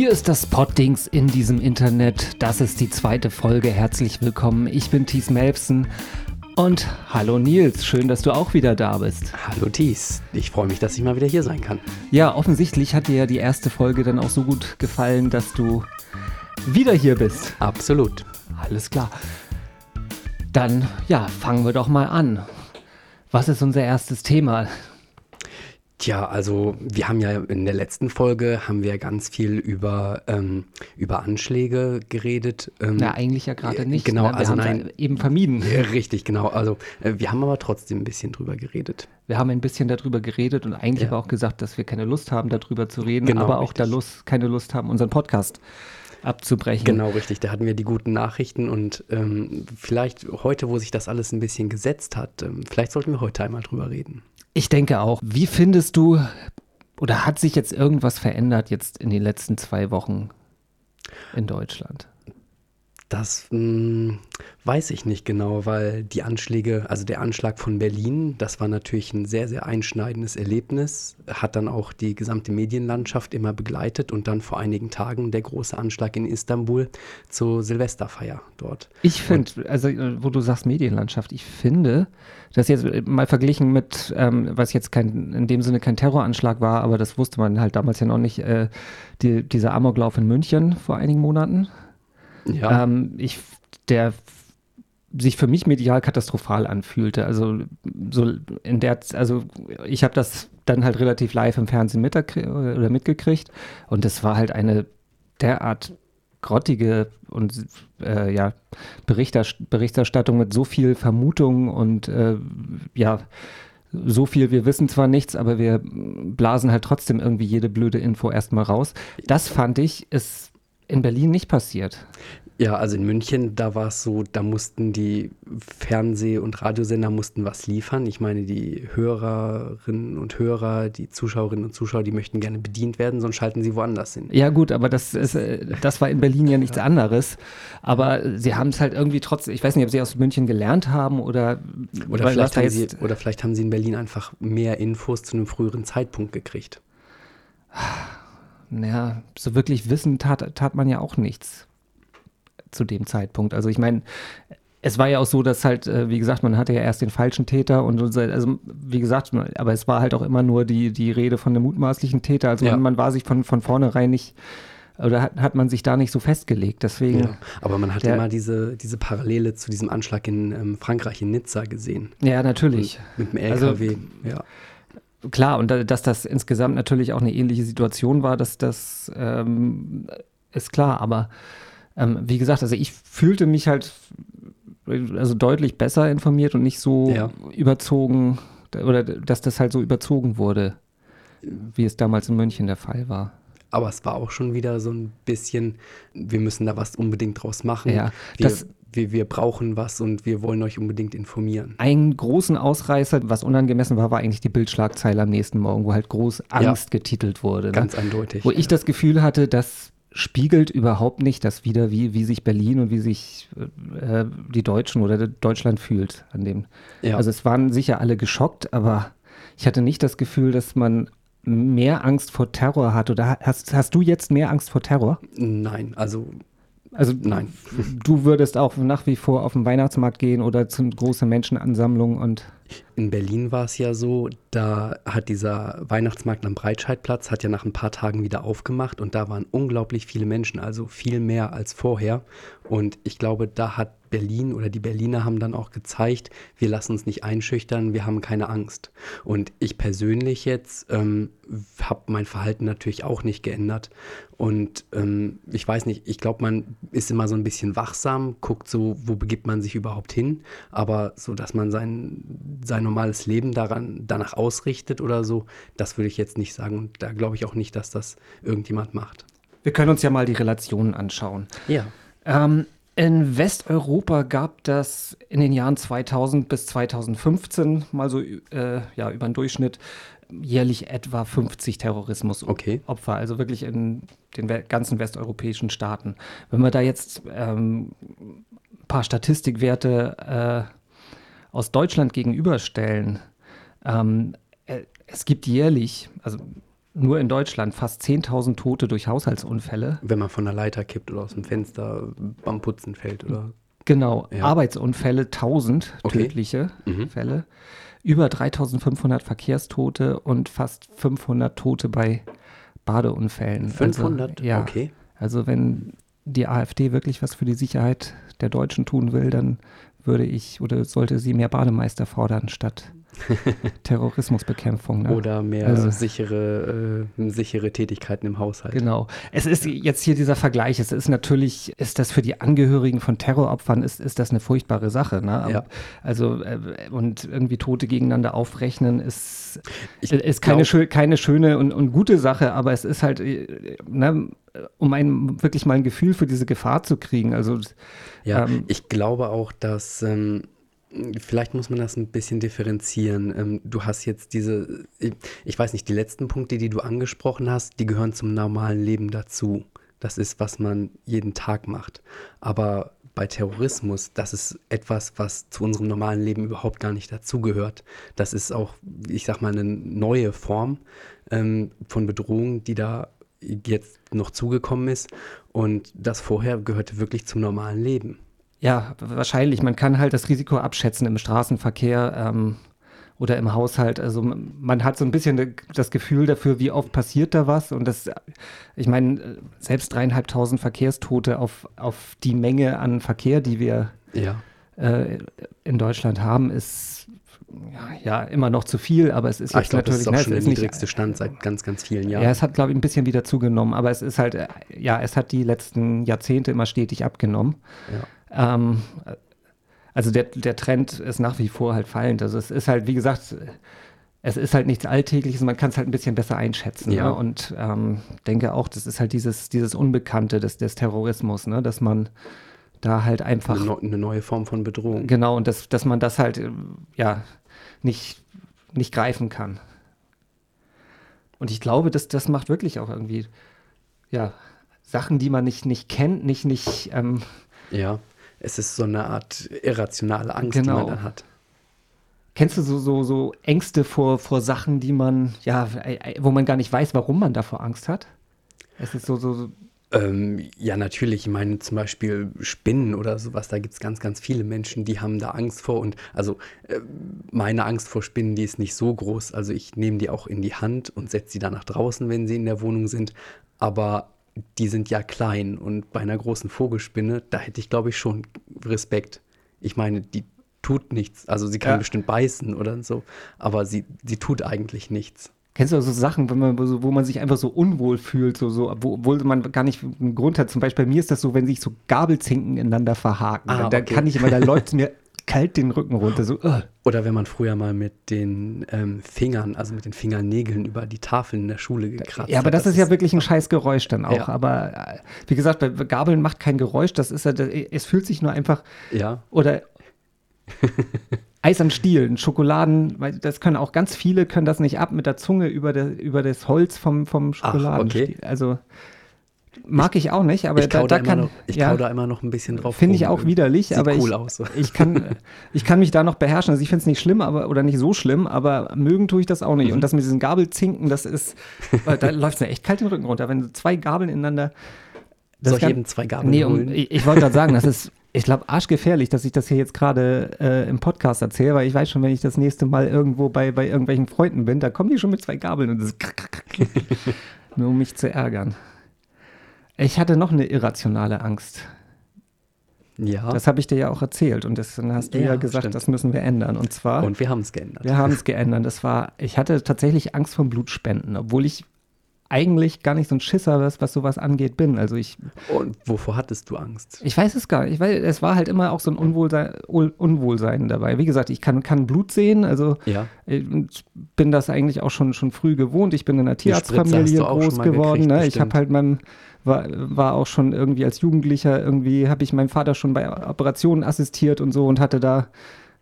Hier ist das Poddings in diesem Internet. Das ist die zweite Folge. Herzlich willkommen. Ich bin Thies Melbsen. Und hallo Nils, schön, dass du auch wieder da bist. Hallo Thies, ich freue mich, dass ich mal wieder hier sein kann. Ja, offensichtlich hat dir ja die erste Folge dann auch so gut gefallen, dass du wieder hier bist. Absolut. Alles klar. Dann, ja, fangen wir doch mal an. Was ist unser erstes Thema? Tja, also wir haben ja in der letzten Folge haben wir ganz viel über, ähm, über Anschläge geredet. Ähm, Na, eigentlich ja gerade nicht. Genau, ne? also nein. Eben vermieden. Richtig, genau. Also äh, wir haben aber trotzdem ein bisschen drüber geredet. Wir haben ein bisschen darüber geredet und eigentlich ja. aber auch gesagt, dass wir keine Lust haben, darüber zu reden, genau, aber auch da Lust, keine Lust haben, unseren Podcast abzubrechen. Genau, richtig. Da hatten wir die guten Nachrichten und ähm, vielleicht heute, wo sich das alles ein bisschen gesetzt hat, ähm, vielleicht sollten wir heute einmal drüber reden. Ich denke auch. Wie findest du oder hat sich jetzt irgendwas verändert jetzt in den letzten zwei Wochen in Deutschland? Das mh, hm, weiß ich nicht genau, weil die Anschläge, also der Anschlag von Berlin, das war natürlich ein sehr, sehr einschneidendes Erlebnis, hat dann auch die gesamte Medienlandschaft immer begleitet und dann vor einigen Tagen der große Anschlag in Istanbul zur Silvesterfeier dort. Ich finde, also wo du sagst Medienlandschaft, ich finde, das jetzt mal verglichen mit, ähm, was jetzt kein, in dem Sinne kein Terroranschlag war, aber das wusste man halt damals ja noch nicht, äh, die, dieser Amoklauf in München vor einigen Monaten ja. ähm, ich, der sich für mich medial katastrophal anfühlte. Also so in der, also ich habe das dann halt relativ live im Fernsehen mit, oder mitgekriegt und es war halt eine derart grottige und äh, ja Berichterstattung mit so viel Vermutung und äh, ja so viel, wir wissen zwar nichts, aber wir blasen halt trotzdem irgendwie jede blöde Info erstmal raus. Das fand ich, ist in Berlin nicht passiert. Ja, also in München, da war es so, da mussten die Fernseh- und Radiosender mussten was liefern. Ich meine, die Hörerinnen und Hörer, die Zuschauerinnen und Zuschauer, die möchten gerne bedient werden, sonst schalten sie woanders hin. Ja gut, aber das, ist, äh, das war in Berlin ja nichts anderes. Aber sie haben es halt irgendwie trotzdem, ich weiß nicht, ob sie aus München gelernt haben oder... Oder vielleicht, haben sie, oder vielleicht haben sie in Berlin einfach mehr Infos zu einem früheren Zeitpunkt gekriegt naja, so wirklich wissen tat, tat man ja auch nichts zu dem Zeitpunkt. Also ich meine, es war ja auch so, dass halt, äh, wie gesagt, man hatte ja erst den falschen Täter und also wie gesagt, aber es war halt auch immer nur die, die Rede von dem mutmaßlichen Täter. Also ja. man, man, war sich von, von vornherein nicht oder hat, hat man sich da nicht so festgelegt. Deswegen. Ja, aber man hat der, immer diese, diese Parallele zu diesem Anschlag in ähm, Frankreich, in Nizza gesehen. Ja, natürlich. Und mit dem LKW, also, ja klar, und da, dass das insgesamt natürlich auch eine ähnliche Situation war, dass das ähm, ist klar, aber ähm, wie gesagt, also ich fühlte mich halt also deutlich besser informiert und nicht so ja. überzogen oder dass das halt so überzogen wurde, wie es damals in München der Fall war. Aber es war auch schon wieder so ein bisschen, wir müssen da was unbedingt draus machen. Ja, wir, das, wir, wir brauchen was und wir wollen euch unbedingt informieren. Einen großen Ausreißer, was unangemessen war, war eigentlich die Bildschlagzeile am nächsten Morgen, wo halt groß Angst ja, getitelt wurde. Ne? Ganz eindeutig. Wo ja. ich das Gefühl hatte, das spiegelt überhaupt nicht das wieder, wie, wie sich Berlin und wie sich äh, die Deutschen oder Deutschland fühlt an dem. Ja. Also es waren sicher alle geschockt, aber ich hatte nicht das Gefühl, dass man mehr Angst vor Terror hat. Oder hast, hast du jetzt mehr Angst vor Terror? Nein, also also nein. Du würdest auch nach wie vor auf den Weihnachtsmarkt gehen oder zu großen Menschenansammlungen und. In Berlin war es ja so, da hat dieser Weihnachtsmarkt am Breitscheidplatz hat ja nach ein paar Tagen wieder aufgemacht und da waren unglaublich viele Menschen, also viel mehr als vorher. Und ich glaube, da hat Berlin oder die Berliner haben dann auch gezeigt, wir lassen uns nicht einschüchtern, wir haben keine Angst. Und ich persönlich jetzt ähm, habe mein Verhalten natürlich auch nicht geändert. Und ähm, ich weiß nicht, ich glaube, man ist immer so ein bisschen wachsam, guckt so, wo begibt man sich überhaupt hin, aber so, dass man sein, sein normales Leben daran, danach ausrichtet oder so, das würde ich jetzt nicht sagen. Und da glaube ich auch nicht, dass das irgendjemand macht. Wir können uns ja mal die Relationen anschauen. Ja. Ähm, in Westeuropa gab das in den Jahren 2000 bis 2015 mal so äh, ja, über den Durchschnitt jährlich etwa 50 Terrorismusopfer, okay. also wirklich in den ganzen westeuropäischen Staaten. Wenn wir da jetzt ähm, ein paar Statistikwerte äh, aus Deutschland gegenüberstellen, ähm, äh, es gibt jährlich, also nur in Deutschland fast 10.000 Tote durch Haushaltsunfälle. Wenn man von der Leiter kippt oder aus dem Fenster beim Putzen fällt, oder? Genau, ja. Arbeitsunfälle 1000 okay. tödliche mhm. Fälle, über 3500 Verkehrstote und fast 500 Tote bei Badeunfällen. 500? Also, ja, okay. Also wenn die AfD wirklich was für die Sicherheit der Deutschen tun will, dann würde ich oder sollte sie mehr Bademeister fordern statt Terrorismusbekämpfung. Ne? Oder mehr also, sichere, äh, sichere Tätigkeiten im Haushalt. Genau. Es ist jetzt hier dieser Vergleich. Es ist natürlich, ist das für die Angehörigen von Terroropfern, ist, ist das eine furchtbare Sache. Ne? Ja. Also, äh, und irgendwie Tote gegeneinander aufrechnen ist, ist keine, schö keine schöne und, und gute Sache, aber es ist halt, äh, ne, um ein, wirklich mal ein Gefühl für diese Gefahr zu kriegen. Also, ja, ähm, ich glaube auch, dass. Ähm Vielleicht muss man das ein bisschen differenzieren. Ähm, du hast jetzt diese, ich weiß nicht, die letzten Punkte, die du angesprochen hast, die gehören zum normalen Leben dazu. Das ist, was man jeden Tag macht. Aber bei Terrorismus, das ist etwas, was zu unserem normalen Leben überhaupt gar nicht dazugehört. Das ist auch, ich sag mal, eine neue Form ähm, von Bedrohung, die da jetzt noch zugekommen ist. Und das vorher gehörte wirklich zum normalen Leben. Ja, wahrscheinlich. Man kann halt das Risiko abschätzen im Straßenverkehr ähm, oder im Haushalt. Also man hat so ein bisschen das Gefühl dafür, wie oft passiert da was. Und das, ich meine, selbst dreieinhalbtausend Verkehrstote auf, auf die Menge an Verkehr, die wir ja. äh, in Deutschland haben, ist ja, immer noch zu viel, aber es ist ah, jetzt glaub, natürlich. Das ist auch ne, schon der niedrigste nicht, Stand seit ganz, ganz vielen Jahren. Ja, es hat, glaube ich, ein bisschen wieder zugenommen, aber es ist halt, äh, ja, es hat die letzten Jahrzehnte immer stetig abgenommen. Ja. Ähm, also der, der Trend ist nach wie vor halt fallend. Also es ist halt, wie gesagt, es ist halt nichts Alltägliches, man kann es halt ein bisschen besser einschätzen. Ja. Ne? Und ähm, denke auch, das ist halt dieses, dieses Unbekannte des, des Terrorismus, ne? dass man da halt einfach. Eine, eine, neue Form von Bedrohung. Genau, und das, dass man das halt, ja, nicht, nicht greifen kann. Und ich glaube, dass das macht wirklich auch irgendwie, ja, Sachen, die man nicht, nicht kennt, nicht, nicht, ähm, ja es ist so eine Art irrationale Angst, genau. die man dann hat. Kennst du so, so, so Ängste vor, vor Sachen, die man, ja, wo man gar nicht weiß, warum man davor Angst hat? Es ist so, so, so ähm, ja, natürlich. Ich meine zum Beispiel Spinnen oder sowas. Da gibt es ganz, ganz viele Menschen, die haben da Angst vor. Und also äh, meine Angst vor Spinnen, die ist nicht so groß. Also ich nehme die auch in die Hand und setze sie dann nach draußen, wenn sie in der Wohnung sind. Aber die sind ja klein und bei einer großen Vogelspinne, da hätte ich, glaube ich, schon Respekt. Ich meine, die tut nichts. Also sie kann ja. bestimmt beißen oder so, aber sie, sie tut eigentlich nichts. Kennst du so Sachen, wenn man, wo man sich einfach so unwohl fühlt, so, so, obwohl man gar nicht einen Grund hat? Zum Beispiel bei mir ist das so, wenn sich so Gabelzinken ineinander verhaken. Ah, da, okay. kann ich immer, da läuft es mir kalt den Rücken runter. So, uh. Oder wenn man früher mal mit den ähm, Fingern, also mit den Fingernägeln über die Tafeln in der Schule gekratzt hat. Ja, aber das, das ist ja wirklich ein scheiß Geräusch dann auch. Ja. Aber äh, wie gesagt, bei Gabeln macht kein Geräusch. Das ist ja, es fühlt sich nur einfach. Ja. Oder Eis an Stielen, Schokoladen, weil das können auch ganz viele, können das nicht ab mit der Zunge über, der, über das Holz vom, vom Schokoladenstiel. Okay. Also Mag ich auch nicht, aber ich da, da, kann noch, ich ja, da immer noch ein bisschen drauf. Finde ich auch widerlich, Sieht aber cool ich, aus, so. ich, kann, ich kann mich da noch beherrschen. Also ich finde es nicht schlimm, aber oder nicht so schlimm, aber mögen tue ich das auch nicht. Mhm. Und das mit diesen Gabelzinken, das ist, da läuft es mir echt kalt den Rücken runter, wenn zwei Gabeln ineinander. Soll ich eben zwei Gabeln nee, um, ich, ich wollte gerade sagen, das ist ich glaube, arschgefährlich, dass ich das hier jetzt gerade äh, im Podcast erzähle, weil ich weiß schon, wenn ich das nächste Mal irgendwo bei, bei irgendwelchen Freunden bin, da kommen die schon mit zwei Gabeln und das nur um mich zu ärgern. Ich hatte noch eine irrationale Angst. Ja. Das habe ich dir ja auch erzählt und das, dann hast du ja, ja gesagt, stimmt. das müssen wir ändern. Und zwar. Und wir haben es geändert. Wir haben es geändert. Das war, ich hatte tatsächlich Angst vor Blutspenden, obwohl ich eigentlich gar nicht so ein Schisser, was, was sowas angeht, bin. Also ich. Und wovor hattest du Angst? Ich weiß es gar nicht, weil es war halt immer auch so ein Unwohlsein, Unwohlsein dabei. Wie gesagt, ich kann, kann Blut sehen, also ja. ich bin das eigentlich auch schon, schon früh gewohnt. Ich bin in einer Tierarztfamilie groß geworden. Ne? Ich habe halt meinem war, war auch schon irgendwie als Jugendlicher, irgendwie habe ich meinem Vater schon bei Operationen assistiert und so und hatte da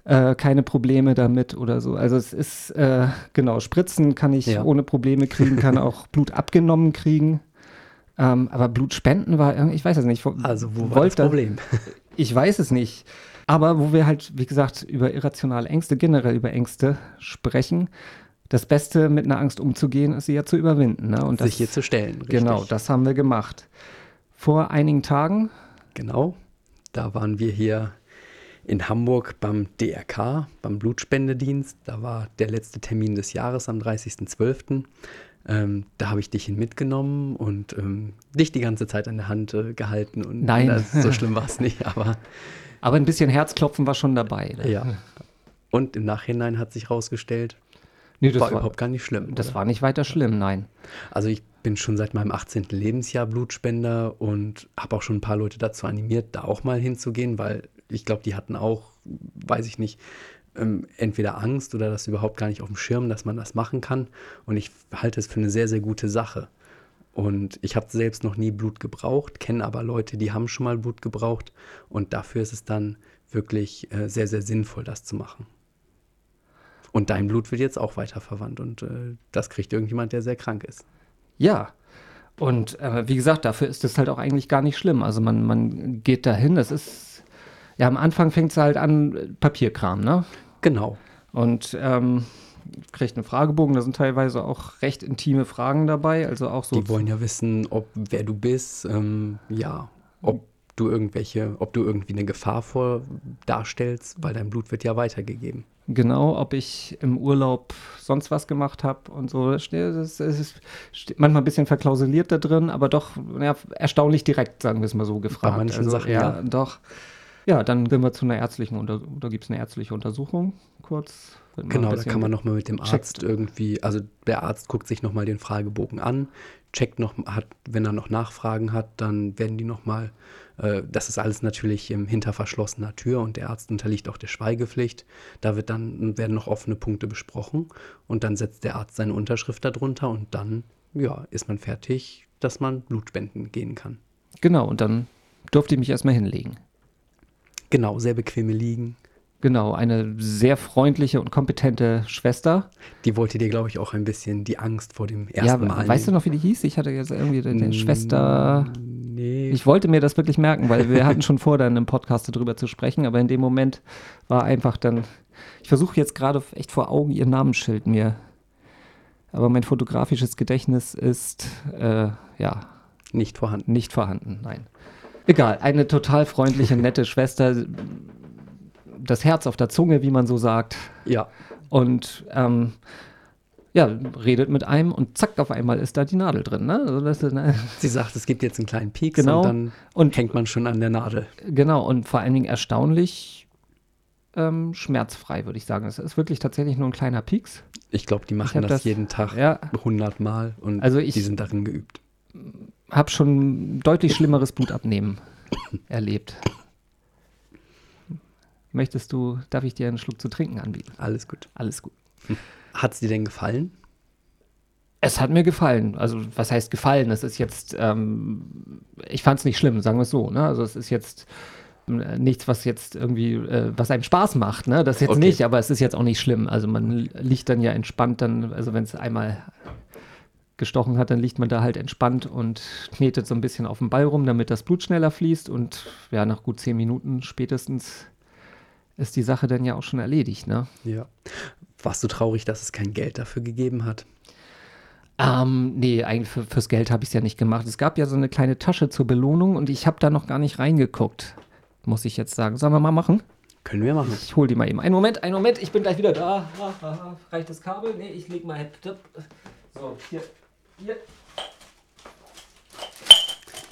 äh, keine Probleme damit oder so. Also es ist, äh, genau, Spritzen kann ich ja. ohne Probleme kriegen, kann auch Blut abgenommen kriegen. Ähm, aber Blutspenden war irgendwie, ich weiß es nicht. Also wo war das Problem? Ich weiß es nicht. Aber wo wir halt, wie gesagt, über irrationale Ängste, generell über Ängste sprechen, das Beste mit einer Angst umzugehen, ist sie ja zu überwinden. Ne? Und Sich das, hier zu stellen. Richtig. Genau, das haben wir gemacht. Vor einigen Tagen. Genau. Da waren wir hier in Hamburg beim DRK, beim Blutspendedienst. Da war der letzte Termin des Jahres am 30.12. Ähm, da habe ich dich hin mitgenommen und ähm, dich die ganze Zeit an der Hand äh, gehalten. Und Nein. Das, so schlimm war es nicht, aber Aber ein bisschen Herzklopfen war schon dabei. Ne? ja. Und im Nachhinein hat sich rausgestellt, Nee, das war, war, überhaupt gar nicht schlimm. das oder? war nicht weiter schlimm, nein. Also ich bin schon seit meinem 18. Lebensjahr Blutspender und habe auch schon ein paar Leute dazu animiert, da auch mal hinzugehen, weil ich glaube, die hatten auch, weiß ich nicht, ähm, entweder Angst oder das überhaupt gar nicht auf dem Schirm, dass man das machen kann. Und ich halte es für eine sehr, sehr gute Sache. Und ich habe selbst noch nie Blut gebraucht, kenne aber Leute, die haben schon mal Blut gebraucht. Und dafür ist es dann wirklich äh, sehr, sehr sinnvoll, das zu machen. Und dein Blut wird jetzt auch weiterverwandt und äh, das kriegt irgendjemand, der sehr krank ist. Ja. Und äh, wie gesagt, dafür ist es halt auch eigentlich gar nicht schlimm. Also man, man geht dahin, das ist, ja, am Anfang fängt es halt an, Papierkram, ne? Genau. Und ähm, kriegt einen Fragebogen, da sind teilweise auch recht intime Fragen dabei, also auch so. Die wollen ja wissen, ob wer du bist, ähm, ja, ob du irgendwelche, ob du irgendwie eine Gefahr vor darstellst, weil dein Blut wird ja weitergegeben. Genau, ob ich im Urlaub sonst was gemacht habe und so. Das ist manchmal ein bisschen verklausuliert da drin, aber doch ja, erstaunlich direkt, sagen wir es mal so, gefragt. manchen also, Sachen, ja, ja. Doch. Ja, dann gehen wir zu einer ärztlichen Untersuchung. Oder gibt es eine ärztliche Untersuchung kurz? Genau, da kann man nochmal mit dem checkt. Arzt irgendwie, also der Arzt guckt sich nochmal den Fragebogen an, checkt noch, hat, wenn er noch Nachfragen hat, dann werden die nochmal, äh, das ist alles natürlich ähm, hinter verschlossener Tür und der Arzt unterliegt auch der Schweigepflicht. Da wird dann, werden noch offene Punkte besprochen und dann setzt der Arzt seine Unterschrift darunter und dann, ja, ist man fertig, dass man Blut spenden gehen kann. Genau, und dann durfte ich mich erstmal hinlegen. Genau, sehr bequeme Liegen. Genau, eine sehr freundliche und kompetente Schwester. Die wollte dir, glaube ich, auch ein bisschen die Angst vor dem Ja, ersten Mal. weißt du noch, wie die hieß? Ich hatte jetzt irgendwie die, die Schwester. Nee. Ich wollte mir das wirklich merken, weil wir hatten schon vor, dann im Podcast darüber zu sprechen, aber in dem Moment war einfach dann. Ich versuche jetzt gerade echt vor Augen ihr Namensschild mir. Aber mein fotografisches Gedächtnis ist äh, ja nicht vorhanden. nicht vorhanden. Nein. Egal, eine total freundliche, nette Schwester. Das Herz auf der Zunge, wie man so sagt. Ja, Und ähm, ja, redet mit einem und zack, auf einmal ist da die Nadel drin. Ne? Also das ne? sie sagt, es gibt jetzt einen kleinen Pieks Genau. und dann Und hängt man schon an der Nadel. Genau, und vor allen Dingen erstaunlich ähm, schmerzfrei, würde ich sagen. Es ist wirklich tatsächlich nur ein kleiner Pieks. Ich glaube, die machen hab das, das- jeden Tag Ja, 100 Mal und Also die sind darin geübt. habe schon deutlich schlimmeres Blutabnehmen erlebt. Möchtest du, darf ich dir einen Schluck zu trinken anbieten? Alles gut. Alles gut. Hat es dir denn gefallen? Es hat mir gefallen. Also, was heißt gefallen? Es ist jetzt, ähm, ich fand es nicht schlimm, sagen wir es so. Ne? Also, es ist jetzt äh, nichts, was jetzt irgendwie, äh, was einem Spaß macht. Ne? Das jetzt Okay. nicht, aber es ist jetzt auch nicht schlimm. Also, man liegt dann ja entspannt, dann, also, wenn es einmal gestochen hat, dann liegt man da halt entspannt und knetet so ein bisschen auf dem Ball rum, damit das Blut schneller fließt. Und ja, nach gut zehn Minuten spätestens ist die Sache dann ja auch schon erledigt. Ne? Ja. Warst du traurig, dass es kein Geld dafür gegeben hat? Ähm, nee, eigentlich für, fürs Geld habe ich es ja nicht gemacht. Es gab ja so eine kleine Tasche zur Belohnung und ich habe da noch gar nicht reingeguckt, muss ich jetzt sagen. Sollen wir mal machen? Können wir machen. Ich hole die mal eben. Einen Moment, einen Moment, ich bin gleich wieder da. Reicht das Kabel? Nee, ich leg mal. So, hier. Hier.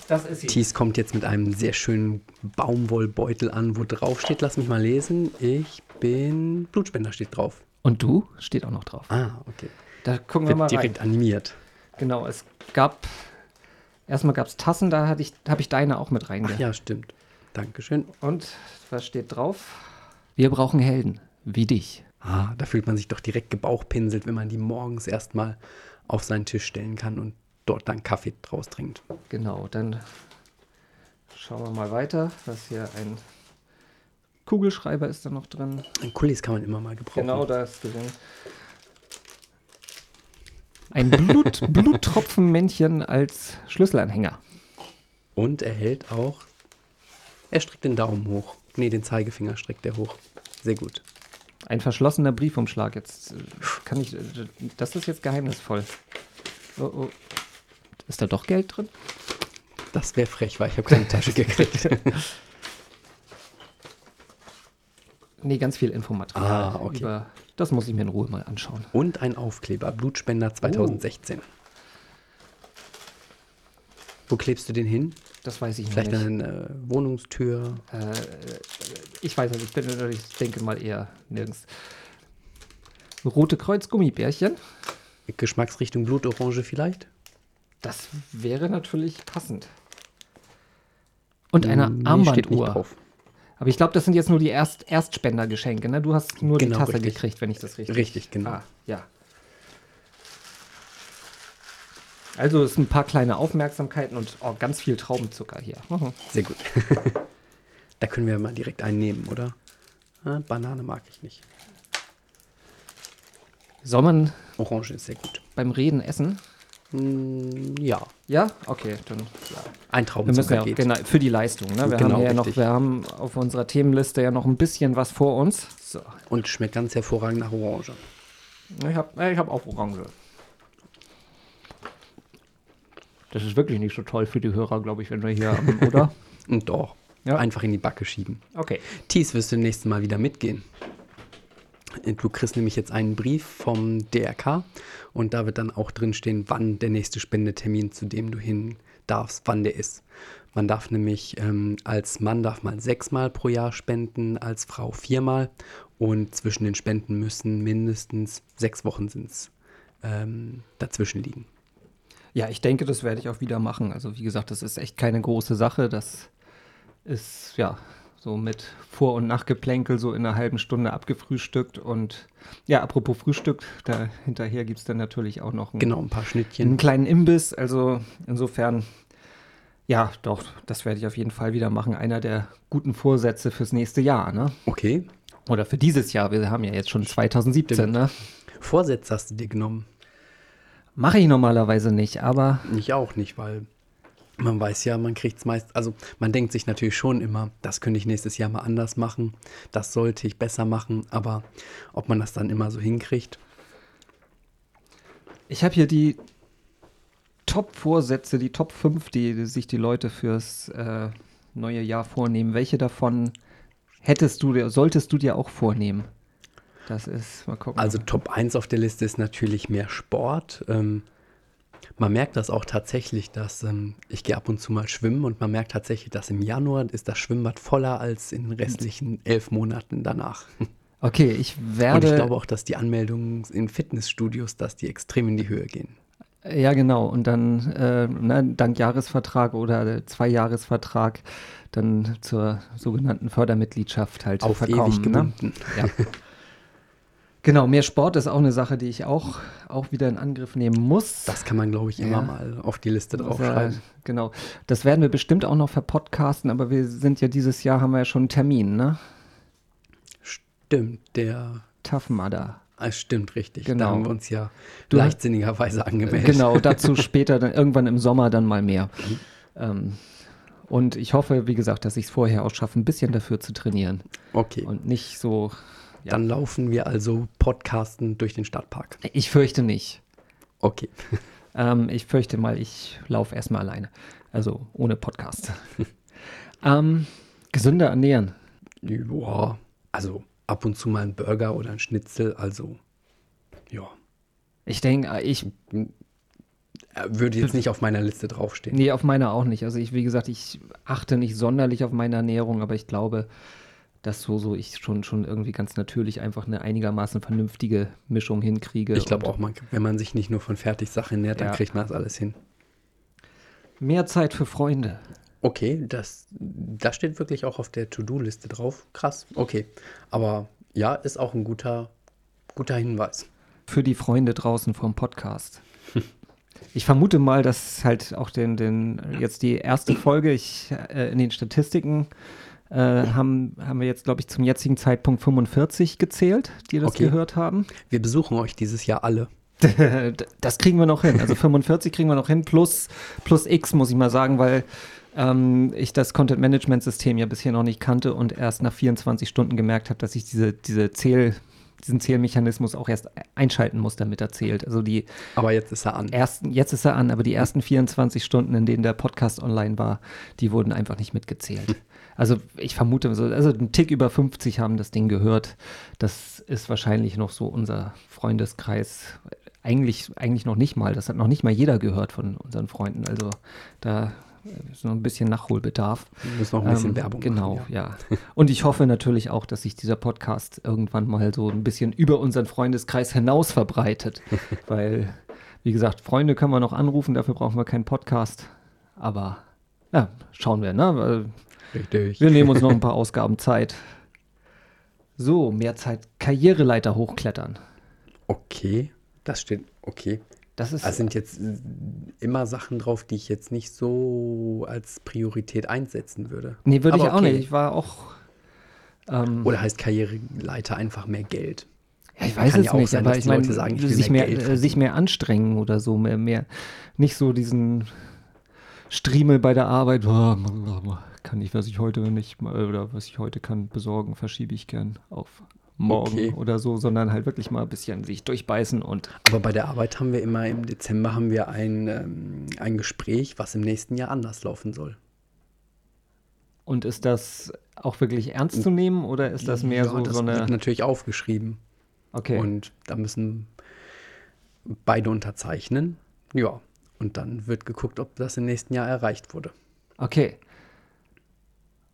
Das ist sie. Thies kommt jetzt mit einem sehr schönen Baumwollbeutel an, wo drauf steht, lass mich mal lesen, ich bin Blutspender steht drauf. Und du? Steht auch noch drauf. Ah, okay. Da gucken wir mal Wird rein. direkt animiert. Genau, es gab. Erstmal gab es Tassen, da hatte ich, habe ich deine auch mit reinge. Ach ja, stimmt. Dankeschön. Und was steht drauf? Wir brauchen Helden, wie dich. Ah, da fühlt man sich doch direkt gebauchpinselt, wenn man die morgens erstmal auf seinen Tisch stellen kann und dort dann Kaffee draus trinkt. Genau, dann schauen wir mal weiter. Was hier ein Kugelschreiber ist da noch drin. Ein Kulis kann man immer mal gebrauchen. Genau, da ist drin. Ein Blut, Bluttropfenmännchen als Schlüsselanhänger. Und er hält auch, er streckt den Daumen hoch. Nee, den Zeigefinger streckt er hoch. Sehr gut. Ein verschlossener Briefumschlag. Jetzt kann ich. Das ist jetzt geheimnisvoll. Oh, oh. Ist da doch Geld drin? Das wäre frech, weil ich habe keine Tasche gekriegt. Nee, ganz viel Infomaterial. Ah, okay. Über, das muss ich mir in Ruhe mal anschauen. Und ein Aufkleber, Blutspender 2016. Wo klebst du den hin? Das weiß ich Vielleicht nicht. an eine Wohnungstür? Äh, ich weiß nicht, ich, bin, ich denke mal eher nirgends. Rote Kreuz Gummibärchen. Geschmacksrichtung Blutorange vielleicht? Das wäre natürlich passend. Und eine Nee, Armbanduhr. Aber ich glaube, das sind jetzt nur die Erst Erstspendergeschenke, ne? Du hast nur Genau, die Tasse richtig. gekriegt, wenn ich das richtig. Richtig, genau. Ah, ja. Also es sind ein paar kleine Aufmerksamkeiten und oh, ganz viel Traubenzucker hier. Sehr gut. da können wir mal direkt einen nehmen, oder? Ah, Banane mag ich nicht. Soll man Orange ist sehr gut. beim Reden essen? Mm, ja, Ja? Okay, dann. Ja. ein Wir Traubenzucker müssen ja geht. genau, für die Leistung. Ne? Wir, Genau, haben ja noch, wir haben auf unserer Themenliste ja noch ein bisschen was vor uns. So. Und schmeckt ganz hervorragend nach Orange. Ich habe ich hab auch Orange. Das ist wirklich nicht so toll für die Hörer, glaube ich, wenn wir hier haben, oder? Und doch. Ja. Einfach in die Backe schieben. Okay. Thies, wirst du nächstes Mal wieder mitgehen? Du kriegst nämlich jetzt einen Brief vom DRK und da wird dann auch drinstehen, wann der nächste Spendetermin, zu dem du hin darfst, wann der ist. Man darf nämlich ähm, als Mann darf man sechsmal pro Jahr spenden, als Frau viermal und zwischen den Spenden müssen mindestens sechs Wochen sind's, ähm, dazwischen liegen. Ja, ich denke, das werde ich auch wieder machen. Also wie gesagt, das ist echt keine große Sache. Das ist ja so mit Vor- und Nachgeplänkel so in einer halben Stunde abgefrühstückt. Und ja, apropos Frühstück, da hinterher gibt es dann natürlich auch noch einen, Genau, ein paar einen Schnittchen. kleinen Imbiss. Also insofern, ja, doch, das werde ich auf jeden Fall wieder machen. Einer der guten Vorsätze fürs nächste Jahr, ne? Okay. Oder für dieses Jahr. Wir haben ja jetzt schon 2017, Stimmt. ne? Vorsätze hast du dir genommen. Mache ich normalerweise nicht, aber Ich auch nicht, weil man weiß ja, man kriegt es meist, also man denkt sich natürlich schon immer, das könnte ich nächstes Jahr mal anders machen, das sollte ich besser machen, aber ob man das dann immer so hinkriegt, Ich habe hier die Top-Vorsätze, die Top 5, die sich die Leute fürs äh, neue Jahr vornehmen. Welche davon hättest du dir, solltest du dir auch vornehmen? Das ist, mal gucken. also Top 1 auf der Liste ist natürlich mehr Sport. Ähm, man merkt das auch tatsächlich, dass ähm, ich gehe ab und zu mal schwimmen und man merkt tatsächlich, dass im Januar ist das Schwimmbad voller als in den restlichen elf Monaten danach. okay, ich Und werde. ich glaube auch, dass die Anmeldungen in Fitnessstudios, dass die extrem in die Höhe gehen. Ja, genau. Und dann äh, ne, dank Jahresvertrag oder Zweijahresvertrag dann zur sogenannten Fördermitgliedschaft halt Auf verkommen. ewig ne? gebunden. Ja. genau, mehr Sport ist auch eine Sache, die ich auch, auch wieder in Angriff nehmen muss. Das kann man, glaube ich, immer Ja. mal auf die Liste Das, draufschreiben. äh, genau. Das werden wir bestimmt auch noch verpodcasten, aber wir sind ja dieses Jahr haben wir ja schon einen Termin, ne? Stimmt, der. Tough Mudder. Ah, stimmt, richtig. Genau. Da haben wir uns ja Du- leichtsinnigerweise angemeldet. Genau, dazu später, dann irgendwann im Sommer dann mal mehr. Ähm, und ich hoffe, wie gesagt, dass ich es vorher auch schaffe, ein bisschen dafür zu trainieren Okay. und nicht so. Ja. Dann laufen wir also podcasten durch den Stadtpark. Ich fürchte nicht. Okay. Ähm, ich fürchte mal, ich laufe erstmal alleine. Also ohne Podcast. ähm, gesünder ernähren. Ja, also ab und zu mal ein Burger oder ein Schnitzel, also ja. Ich denke, ich Äh, Würde jetzt nicht auf meiner Liste draufstehen. Nee, auf meiner auch nicht. Also ich, wie gesagt, ich achte nicht sonderlich auf meine Ernährung, aber ich glaube, dass so, so ich schon, schon irgendwie ganz natürlich einfach eine einigermaßen vernünftige Mischung hinkriege. Ich glaube auch, man, wenn man sich nicht nur von Fertigsachen dann Ja. kriegt man das alles hin. Mehr Zeit für Freunde. Okay, das, das steht wirklich auch auf der To-Do-Liste drauf. Krass, okay. Aber ja, ist auch ein guter, guter Hinweis. Für die Freunde draußen vom Podcast. Ich vermute mal, dass halt auch den, den jetzt die erste Folge, ich äh, in den Statistiken äh, haben, haben wir jetzt, glaube ich, zum jetzigen Zeitpunkt 45 gezählt, die das Okay. gehört haben. Wir besuchen euch dieses Jahr alle. Das kriegen wir noch hin. Also 45 kriegen wir noch hin, plus, plus X, muss ich mal sagen, weil ähm, ich das Content-Management-System ja bisher noch nicht kannte und erst nach 24 Stunden gemerkt habe, dass ich diese, diese Zähl, diesen Zählmechanismus auch erst einschalten muss, damit er zählt. Also die aber jetzt ist er an. Ersten, jetzt ist er an, aber die ersten 24 Stunden, in denen der Podcast online war, die wurden einfach nicht mitgezählt. Also ich vermute, also ein Tick über 50 haben das Ding gehört. Das ist wahrscheinlich noch so unser Freundeskreis. Eigentlich, eigentlich noch nicht mal. Das hat noch nicht mal jeder gehört von unseren Freunden. Also da ist noch ein bisschen Nachholbedarf. Müssen noch ein bisschen ähm, Werbung genau, machen. Genau, ja. ja. Und ich hoffe natürlich auch, dass sich dieser Podcast irgendwann mal so ein bisschen über unseren Freundeskreis hinaus verbreitet. weil, wie gesagt, Freunde können wir noch anrufen, dafür brauchen wir keinen Podcast. Aber ja, schauen wir, ne? Richtig. Wir nehmen uns noch ein paar Ausgaben Zeit. So, mehr Zeit. Karriereleiter hochklettern. Okay, das steht. Okay. Das ist, also sind jetzt immer Sachen drauf, die ich jetzt nicht so als Priorität einsetzen würde. Nee, würde ich auch okay. nicht. Ich war auch. Ähm, Oder heißt Karriereleiter einfach mehr Geld? Ja, ich weiß es ja nicht, sein, aber ich meine, sich, mehr, mehr sich mehr anstrengen oder so, mehr, mehr, nicht so diesen Striemel bei der Arbeit, oh, kann ich, was ich heute nicht, oder was ich heute kann besorgen, verschiebe ich gern auf morgen okay. oder so, sondern halt wirklich mal ein bisschen sich durchbeißen und. Aber bei der Arbeit haben wir immer im Dezember haben wir ein, ähm, ein Gespräch, was im nächsten Jahr anders laufen soll. Und ist das auch wirklich ernst zu nehmen oder ist das mehr ja, so, das so eine. Wird natürlich aufgeschrieben. Okay. Und da müssen beide unterzeichnen. Ja. Und dann wird geguckt, ob das im nächsten Jahr erreicht wurde. Okay.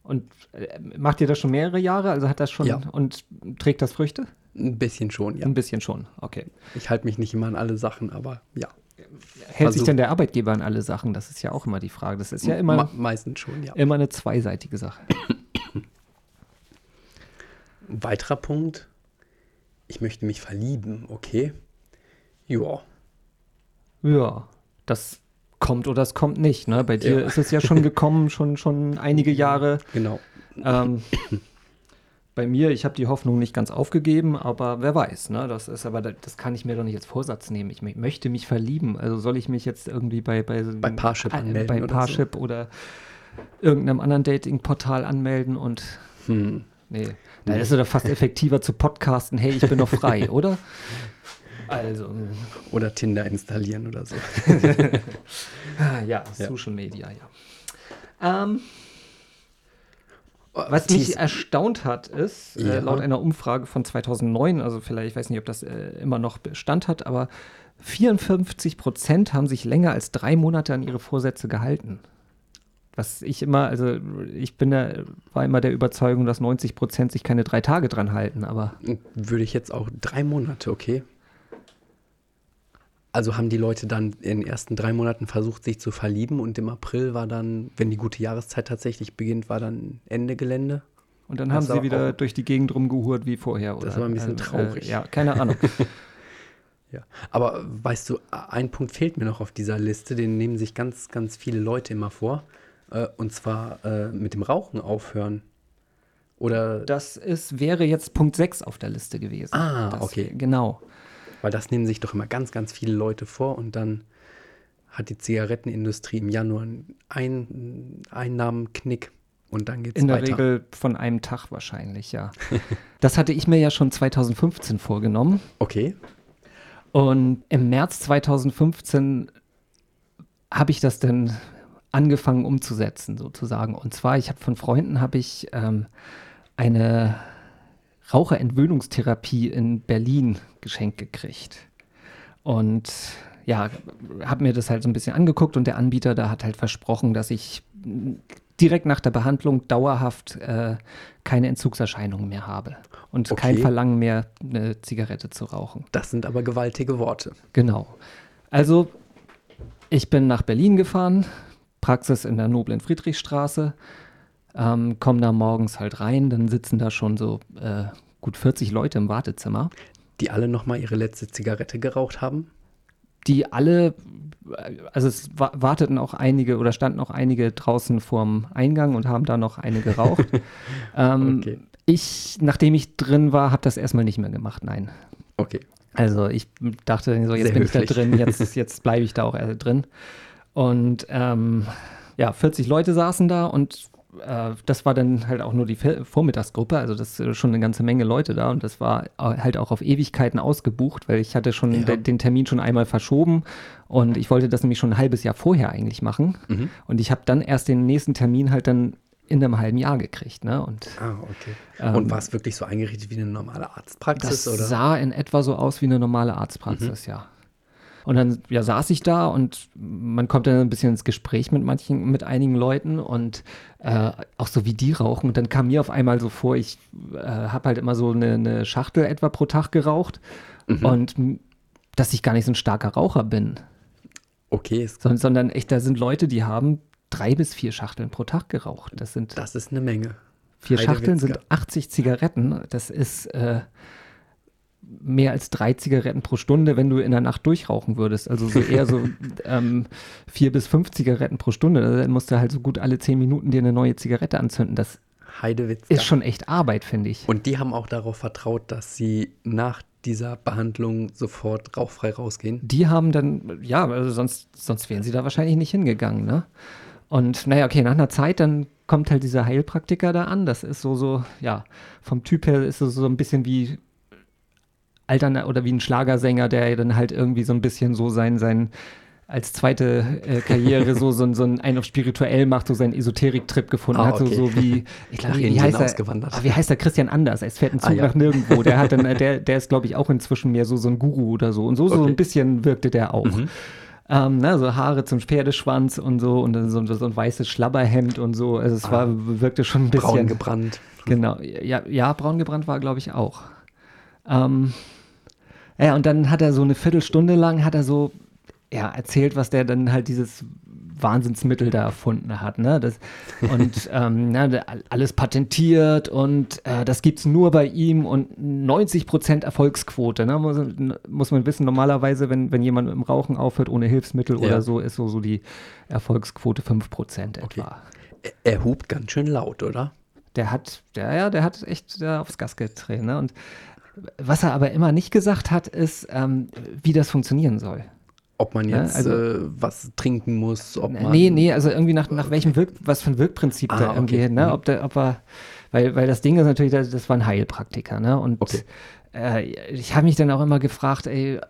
Und äh, macht ihr das schon mehrere Jahre? Also hat das schon ja. und trägt das Früchte? Ein bisschen schon, ja. Ein bisschen schon, okay. Ich halte mich nicht immer an alle Sachen, aber ja. Hält also, sich denn der Arbeitgeber an alle Sachen? Das ist ja auch immer die Frage. Das ist ja immer me meistens schon, ja. Immer eine zweiseitige Sache. Ein weiterer Punkt. Ich möchte mich verlieben, okay? Ja. Ja, das kommt oder es kommt nicht. Ne? Bei dir ja. ist es ja schon gekommen, schon, schon einige Jahre. Genau. Ähm, bei mir, ich habe die Hoffnung nicht ganz aufgegeben, aber wer weiß, ne? Das ist aber, das kann ich mir doch nicht als Vorsatz nehmen. Ich möchte mich verlieben. Also soll ich mich jetzt irgendwie bei, bei, bei Parship anmelden? Bei oder Parship so. oder irgendeinem anderen Dating-Portal anmelden und hm. nee. Da ist es doch fast effektiver zu podcasten, hey, ich bin noch frei, oder? Also. Oder Tinder installieren oder so. ja, ja, Social Media, ja. Ähm, was mich erstaunt hat, ist, äh, ja. äh, laut einer Umfrage von 2009, also vielleicht, ich weiß nicht, ob das äh, immer noch Bestand hat, aber 54 Prozent haben sich länger als drei Monate an ihre Vorsätze gehalten. Was ich immer, also ich bin da, war immer der Überzeugung, dass 90 Prozent sich keine drei Tage dran halten, aber. Würde ich jetzt auch drei Monate, okay. Also haben die Leute dann in den ersten drei Monaten versucht, sich zu verlieben und im April war dann, wenn die gute Jahreszeit tatsächlich beginnt, war dann Ende Gelände. Und dann haben sie wieder durch die Gegend rumgehurt wie vorher, oder? Das war ein bisschen also, traurig. Äh, ja, keine Ahnung. ja, aber weißt du, ein Punkt fehlt mir noch auf dieser Liste, den nehmen sich ganz, ganz viele Leute immer vor. Äh, und zwar äh, mit dem Rauchen aufhören. Oder das ist, wäre jetzt Punkt 6 auf der Liste gewesen. Ah, das, okay. Genau. Weil das nehmen sich doch immer ganz, ganz viele Leute vor und dann hat die Zigarettenindustrie im Januar einen Einnahmenknick und dann geht es weiter. In der Regel von einem Tag wahrscheinlich, ja. das hatte ich mir ja schon 2015 vorgenommen. Okay. Und im März 2015 habe ich das dann angefangen umzusetzen, sozusagen. Und zwar, ich habe von Freunden habe ich ähm, eine Raucherentwöhnungstherapie in Berlin geschenkt gekriegt. Und ja, habe mir das halt so ein bisschen angeguckt und der Anbieter da hat halt versprochen, dass ich direkt nach der Behandlung dauerhaft äh, keine Entzugserscheinungen mehr habe und okay. kein Verlangen mehr, eine Zigarette zu rauchen. Das sind aber gewaltige Worte. Genau. Also, ich bin nach Berlin gefahren, Praxis in der Noblen Friedrichstraße, ähm, komme da morgens halt rein, dann sitzen da schon so äh, gut 40 Leute im Wartezimmer. Die alle nochmal ihre letzte Zigarette geraucht haben? Die alle, also es warteten auch einige oder standen auch einige draußen vorm Eingang und haben da noch eine geraucht. ähm, okay. Ich, nachdem ich drin war, habe das erstmal nicht mehr gemacht, nein. Okay. Also ich dachte so, jetzt Sehr bin höflich. ich da drin, jetzt, jetzt bleibe ich da auch drin. Und ähm, ja, 40 Leute saßen da und äh, das war dann halt auch nur die Vormittagsgruppe, also das ist schon eine ganze Menge Leute da und das war halt auch auf Ewigkeiten ausgebucht, weil ich hatte schon ja. den Termin schon einmal verschoben und ich wollte das nämlich schon ein halbes Jahr vorher eigentlich machen mhm. und ich habe dann erst den nächsten Termin halt dann in einem halben Jahr gekriegt. Ne? Und, ah, okay. Ähm, und war es wirklich so eingerichtet wie eine normale Arztpraxis? Das oder? sah in etwa so aus wie eine normale Arztpraxis, mhm. ja. Und dann ja, saß ich da und man kommt dann ein bisschen ins Gespräch mit manchen, mit einigen Leuten und äh, auch so wie die rauchen. Und dann kam mir auf einmal so vor, ich äh, habe halt immer so eine, eine, Schachtel etwa pro Tag geraucht mhm. und dass ich gar nicht so ein starker Raucher bin. Okay. Sondern, sondern echt, da sind Leute, die haben drei bis vier Schachteln pro Tag geraucht. Das sind. Das ist eine Menge. Vier Schachteln sind 80 Zigaretten. Das ist äh, mehr als drei Zigaretten pro Stunde, wenn du in der Nacht durchrauchen würdest. Also so eher so ähm, vier bis fünf Zigaretten pro Stunde. Dann musst du halt so gut alle zehn Minuten dir eine neue Zigarette anzünden. Das Heidewitzka. ist schon echt Arbeit, finde ich. Und die haben auch darauf vertraut, dass sie nach dieser Behandlung sofort rauchfrei rausgehen? Die haben dann, ja, also sonst, sonst wären sie da wahrscheinlich nicht hingegangen, ne? Und naja, okay, nach einer Zeit, dann kommt halt dieser Heilpraktiker da an. Das ist so, so, ja, vom Typ her ist es so ein bisschen wie Altern oder wie ein Schlagersänger, der dann halt irgendwie so ein bisschen so sein, sein als zweite äh, Karriere so, so, so einen auf spirituell macht, so seinen Esoterik-Trip gefunden ah, hat, so, so wie, ich glaube, wie, heißt er, ah, wie heißt der Christian Anders? Es fährt ein Zug ah, ja. nach nirgendwo. Der hat dann, der, der ist, glaube ich, auch inzwischen mehr so, so ein Guru oder so. Und so, okay. so ein bisschen wirkte der auch. Mhm. Ähm, ne, so Haare zum Pferdeschwanz und so und dann so, so ein weißes Schlabberhemd und so. Also es ah, war, wirkte schon ein bisschen. Braun gebrannt. Genau, ja, ja braun gebrannt war, glaube ich, auch. Ähm, ja, und dann hat er so eine Viertelstunde lang, hat er so ja, erzählt, was der dann halt dieses Wahnsinnsmittel da erfunden hat. Ne? Das, und ähm, ne, alles patentiert und äh, das gibt es nur bei ihm und 90 Prozent Erfolgsquote. Ne? Muss, muss, man wissen, normalerweise, wenn, wenn jemand im Rauchen aufhört ohne Hilfsmittel ja. oder so, ist so, so die Erfolgsquote 5 Prozent etwa. Okay. Er, er hupt ganz schön laut, oder? Der hat, der, ja, der hat echt aufs Gas getreten. Ne? Und was er aber immer nicht gesagt hat, ist, ähm, wie das funktionieren soll. Ob man jetzt ja, also, äh, was trinken muss, ob man. Nee, nee, also irgendwie nach, nach welchem Wirk, was für ein Wirkprinzip ah, da irgendwie, okay. ne? Mhm. Ob der, ob er, weil, weil das Ding ist natürlich, das, das war ein Heilpraktiker, ne? Und okay. äh, ich habe mich dann auch immer gefragt, ey,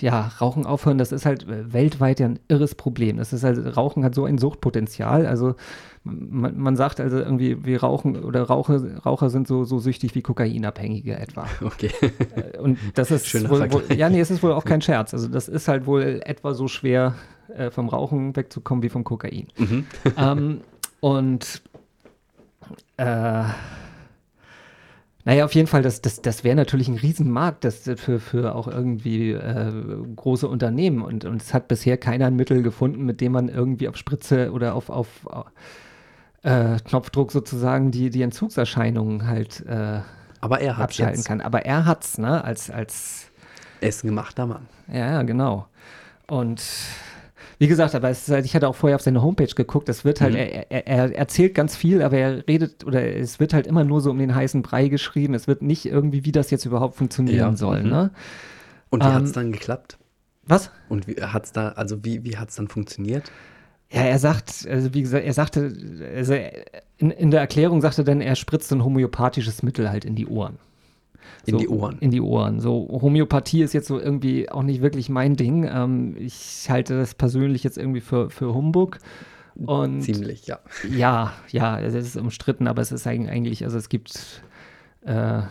ja, Rauchen aufhören, das ist halt weltweit ja ein irres Problem. Das ist halt, Rauchen hat so ein Suchtpotenzial. Also man, man sagt also irgendwie, wir rauchen oder Raucher, Raucher sind so, so süchtig wie Kokainabhängige etwa. Okay. Äh, und das ist Schöner wohl, wohl, ja, nee, es ist wohl auch kein Scherz. Also das ist halt wohl etwa so schwer äh, vom Rauchen wegzukommen wie vom Kokain. Mhm. ähm, und äh, naja, auf jeden Fall, das, das, das wäre natürlich ein Riesenmarkt das, für, für auch irgendwie äh, große Unternehmen. Und, und es hat bisher keiner ein Mittel gefunden, mit dem man irgendwie auf Spritze oder auf, auf äh, Knopfdruck sozusagen die, die Entzugserscheinungen halt äh, Aber er abschalten jetzt. kann. Aber er hat's, ne, als, als Er ist ein gemachter Mann. Ja, ja, genau. Und wie gesagt, aber ist, ich hatte auch vorher auf seine Homepage geguckt, es wird halt, mhm. er, er, er, erzählt ganz viel, aber er redet oder es wird halt immer nur so um den heißen Brei geschrieben. Es wird nicht irgendwie, wie das jetzt überhaupt funktionieren ja. soll. Mhm. Ne? Und wie ähm, hat es dann geklappt? Was? Und wie hat es da, also wie, wie hat es dann funktioniert? Ja, er sagt, also wie gesagt, er sagte, also in, in der Erklärung sagte dann, er spritzt ein homöopathisches Mittel halt in die Ohren. In die Ohren. In die Ohren. So, Homöopathie ist jetzt so irgendwie auch nicht wirklich mein Ding. Ähm, ich halte das persönlich jetzt irgendwie für, für Humbug. Und Ziemlich, ja. Ja, ja, es ist umstritten, aber es ist eigentlich, also es gibt äh,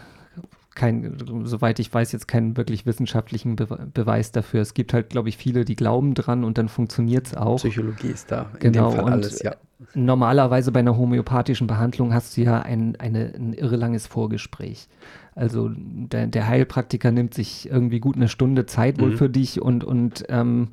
kein, soweit ich weiß, jetzt keinen wirklich wissenschaftlichen Be Beweis dafür. Es gibt halt, glaube ich, viele, die glauben dran und dann funktioniert es auch. Psychologie ist da genau, und alles, ja. Normalerweise bei einer homöopathischen Behandlung hast du ja ein, eine, ein irre langes Vorgespräch. Also der, der, Heilpraktiker nimmt sich irgendwie gut eine Stunde Zeit wohl mhm. für dich und, und ähm,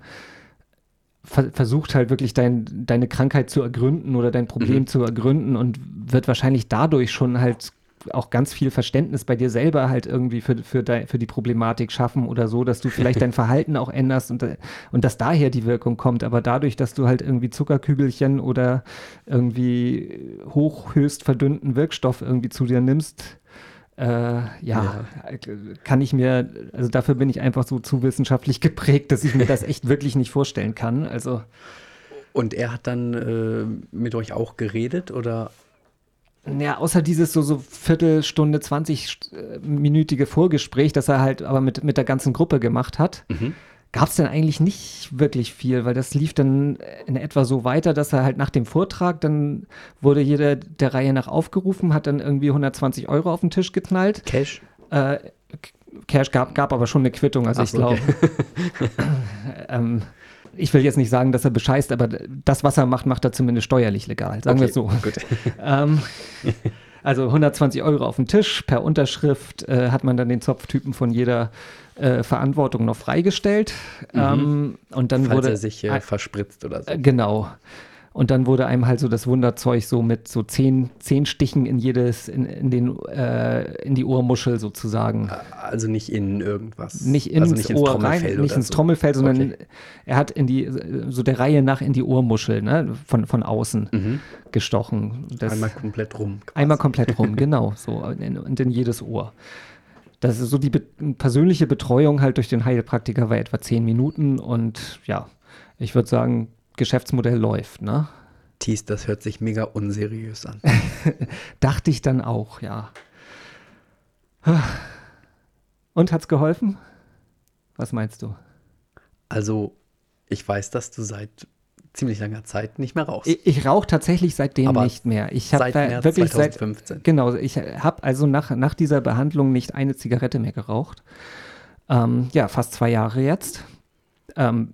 ver versucht halt wirklich dein, deine Krankheit zu ergründen oder dein Problem mhm. zu ergründen und wird wahrscheinlich dadurch schon halt auch ganz viel Verständnis bei dir selber halt irgendwie für, für, de, für die Problematik schaffen oder so, dass du vielleicht dein Verhalten auch änderst und, und dass daher die Wirkung kommt. Aber dadurch, dass du halt irgendwie Zuckerkügelchen oder irgendwie hoch, höchst verdünnten Wirkstoff irgendwie zu dir nimmst, äh, ja, ja, kann ich mir, also dafür bin ich einfach so zu wissenschaftlich geprägt, dass ich mir das echt wirklich nicht vorstellen kann. Also Und er hat dann äh, mit euch auch geredet oder? Ja, außer dieses so, so Viertelstunde, 20-minütige Vorgespräch, das er halt aber mit, mit der ganzen Gruppe gemacht hat, mhm. gab es dann eigentlich nicht wirklich viel, weil das lief dann in etwa so weiter, dass er halt nach dem Vortrag, dann wurde jeder der Reihe nach aufgerufen, hat dann irgendwie 120 Euro auf den Tisch geknallt. Cash? Äh, Cash gab, gab aber schon eine Quittung, also Ach ich glaube. Okay. ähm, ich will jetzt nicht sagen, dass er bescheißt, aber das, was er macht, macht er zumindest steuerlich legal. Sagen okay, wir es so. Ähm, also 120 Euro auf den Tisch. Per Unterschrift äh, hat man dann den Zopftypen von jeder äh, Verantwortung noch freigestellt. Mhm. Ähm, und dann Falls wurde er sich äh, verspritzt oder so. Genau. Und dann wurde einem halt so das Wunderzeug so mit so zehn, zehn Stichen in jedes, in, in den, äh, in die Ohrmuschel sozusagen. Also nicht in irgendwas. Nicht ins, also nicht ins Ohr rein, nicht ins so. Trommelfell, sondern okay. er hat in die, so der Reihe nach in die Ohrmuschel, ne, von, von außen mhm. gestochen. Das, einmal komplett rum. Quasi. Einmal komplett rum, genau, so, und in, in jedes Ohr. Das ist so die be persönliche Betreuung halt durch den Heilpraktiker war etwa zehn Minuten und ja, ich würde sagen, Geschäftsmodell läuft, ne? Thies, das hört sich mega unseriös an. Dachte ich dann auch, ja. Und hat's geholfen? Was meinst du? Also, ich weiß, dass du seit ziemlich langer Zeit nicht mehr rauchst. Ich, ich rauche tatsächlich seitdem Aber nicht mehr. Ich habe wirklich 2015. Seit, genau, ich habe also nach, nach dieser Behandlung nicht eine Zigarette mehr geraucht. Ähm, ja, fast zwei Jahre jetzt. Ähm,